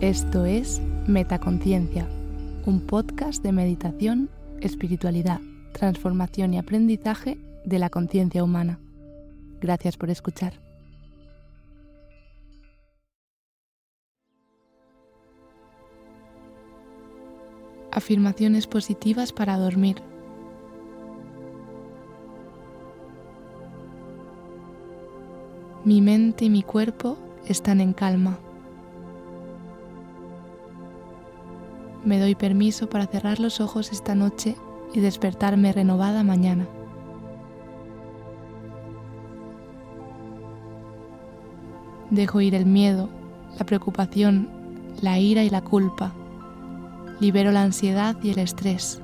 Esto es Metaconciencia, un podcast de meditación, espiritualidad, transformación y aprendizaje de la conciencia humana. Gracias por escuchar. Afirmaciones positivas para dormir. Mi mente y mi cuerpo están en calma. Me doy permiso para cerrar los ojos esta noche y despertarme renovada mañana. Dejo ir el miedo, la preocupación, la ira y la culpa. Libero la ansiedad y el estrés.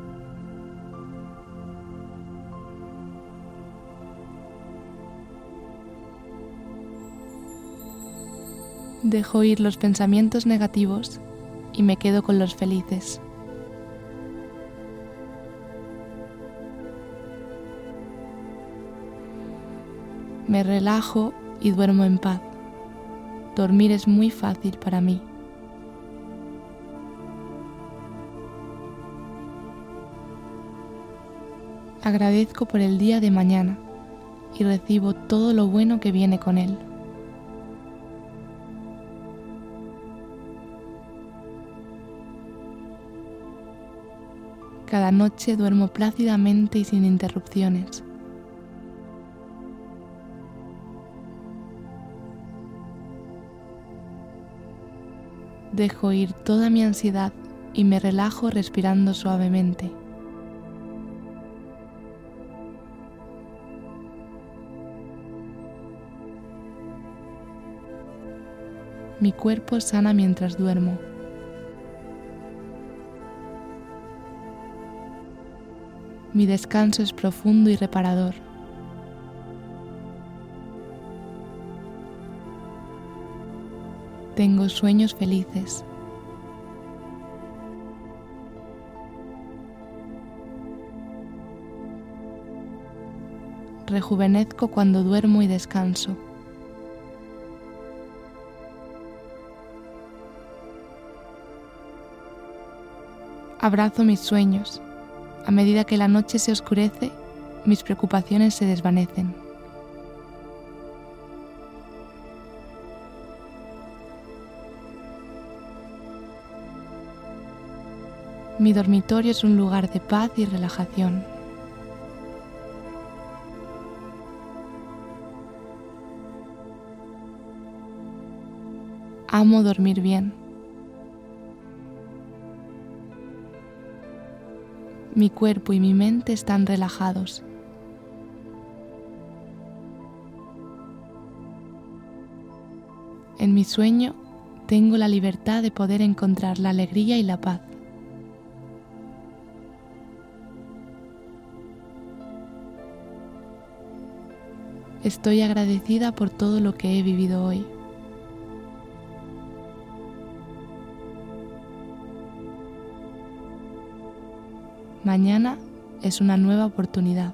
Dejo ir los pensamientos negativos y me quedo con los felices. Me relajo y duermo en paz. Dormir es muy fácil para mí. Agradezco por el día de mañana y recibo todo lo bueno que viene con él. Cada noche duermo plácidamente y sin interrupciones. Dejo ir toda mi ansiedad y me relajo respirando suavemente. Mi cuerpo sana mientras duermo. Mi descanso es profundo y reparador. Tengo sueños felices. Rejuvenezco cuando duermo y descanso. Abrazo mis sueños. A medida que la noche se oscurece, mis preocupaciones se desvanecen. Mi dormitorio es un lugar de paz y relajación. Amo dormir bien. Mi cuerpo y mi mente están relajados. En mi sueño tengo la libertad de poder encontrar la alegría y la paz. Estoy agradecida por todo lo que he vivido hoy. Mañana es una nueva oportunidad.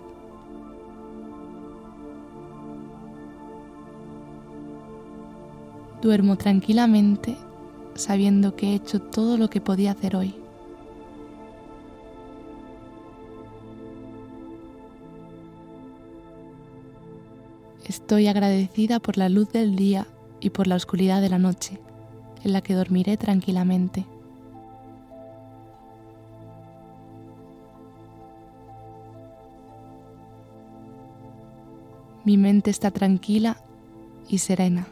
Duermo tranquilamente sabiendo que he hecho todo lo que podía hacer hoy. Estoy agradecida por la luz del día y por la oscuridad de la noche, en la que dormiré tranquilamente. Mi mente está tranquila y serena.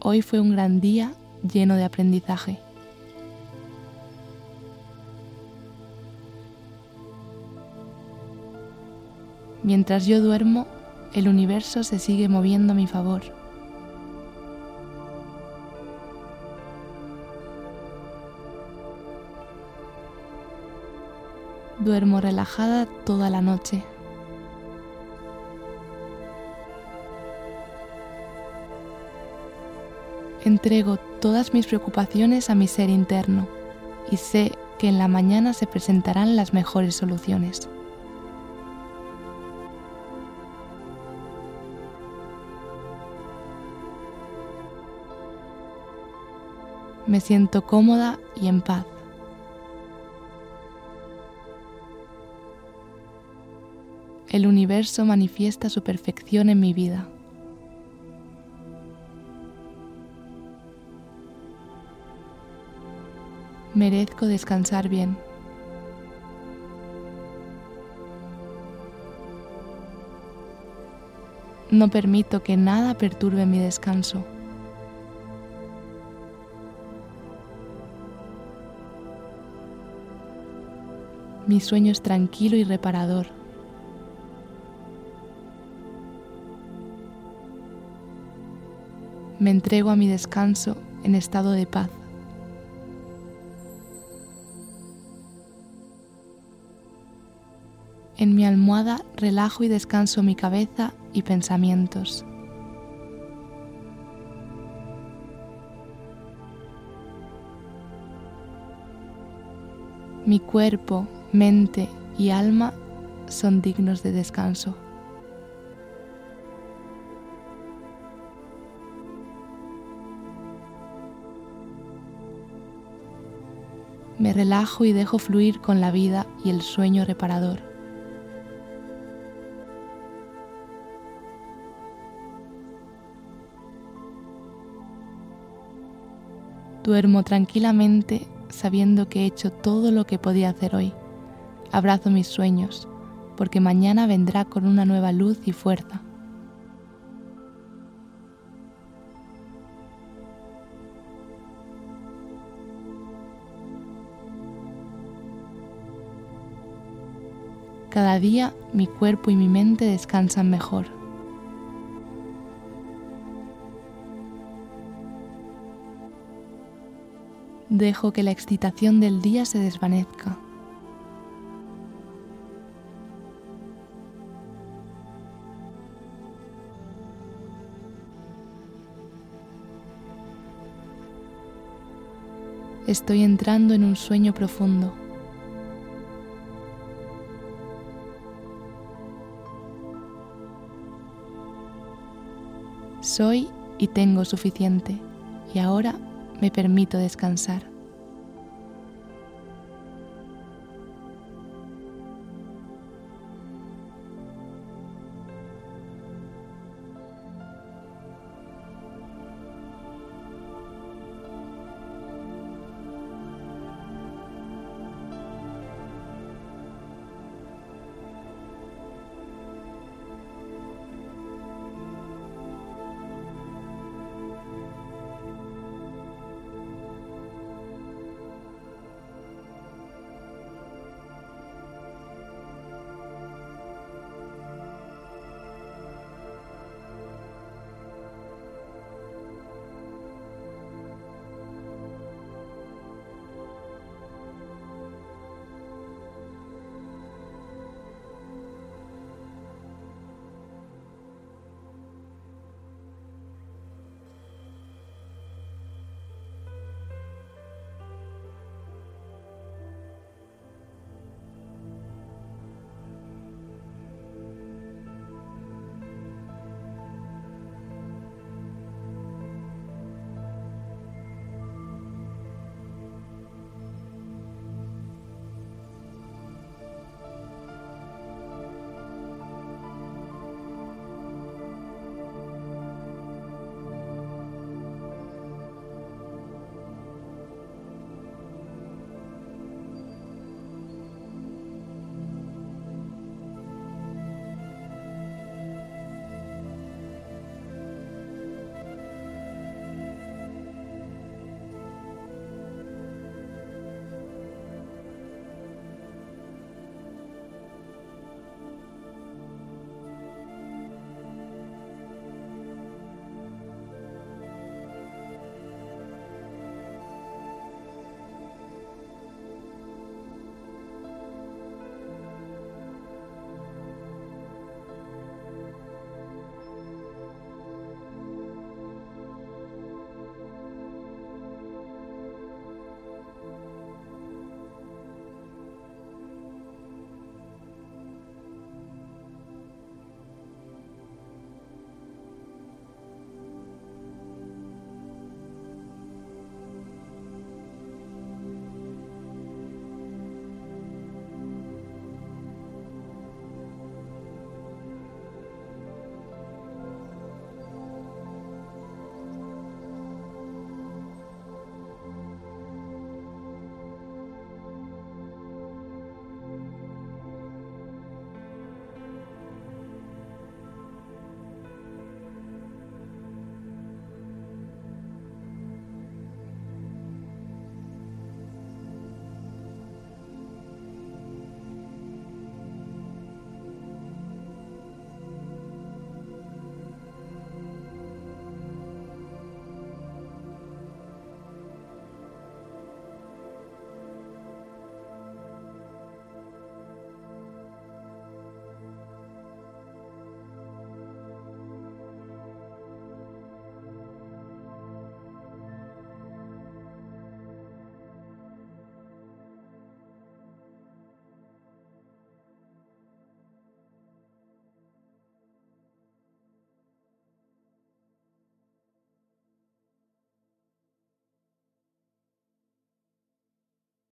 Hoy fue un gran día lleno de aprendizaje. Mientras yo duermo, el universo se sigue moviendo a mi favor. Duermo relajada toda la noche. Entrego todas mis preocupaciones a mi ser interno y sé que en la mañana se presentarán las mejores soluciones. Me siento cómoda y en paz. El universo manifiesta su perfección en mi vida. Merezco descansar bien. No permito que nada perturbe mi descanso. Mi sueño es tranquilo y reparador. Me entrego a mi descanso en estado de paz. En mi almohada relajo y descanso mi cabeza y pensamientos. Mi cuerpo, mente y alma son dignos de descanso. Me relajo y dejo fluir con la vida y el sueño reparador. Duermo tranquilamente sabiendo que he hecho todo lo que podía hacer hoy. Abrazo mis sueños, porque mañana vendrá con una nueva luz y fuerza. Cada día mi cuerpo y mi mente descansan mejor. Dejo que la excitación del día se desvanezca. Estoy entrando en un sueño profundo. Soy y tengo suficiente y ahora me permito descansar.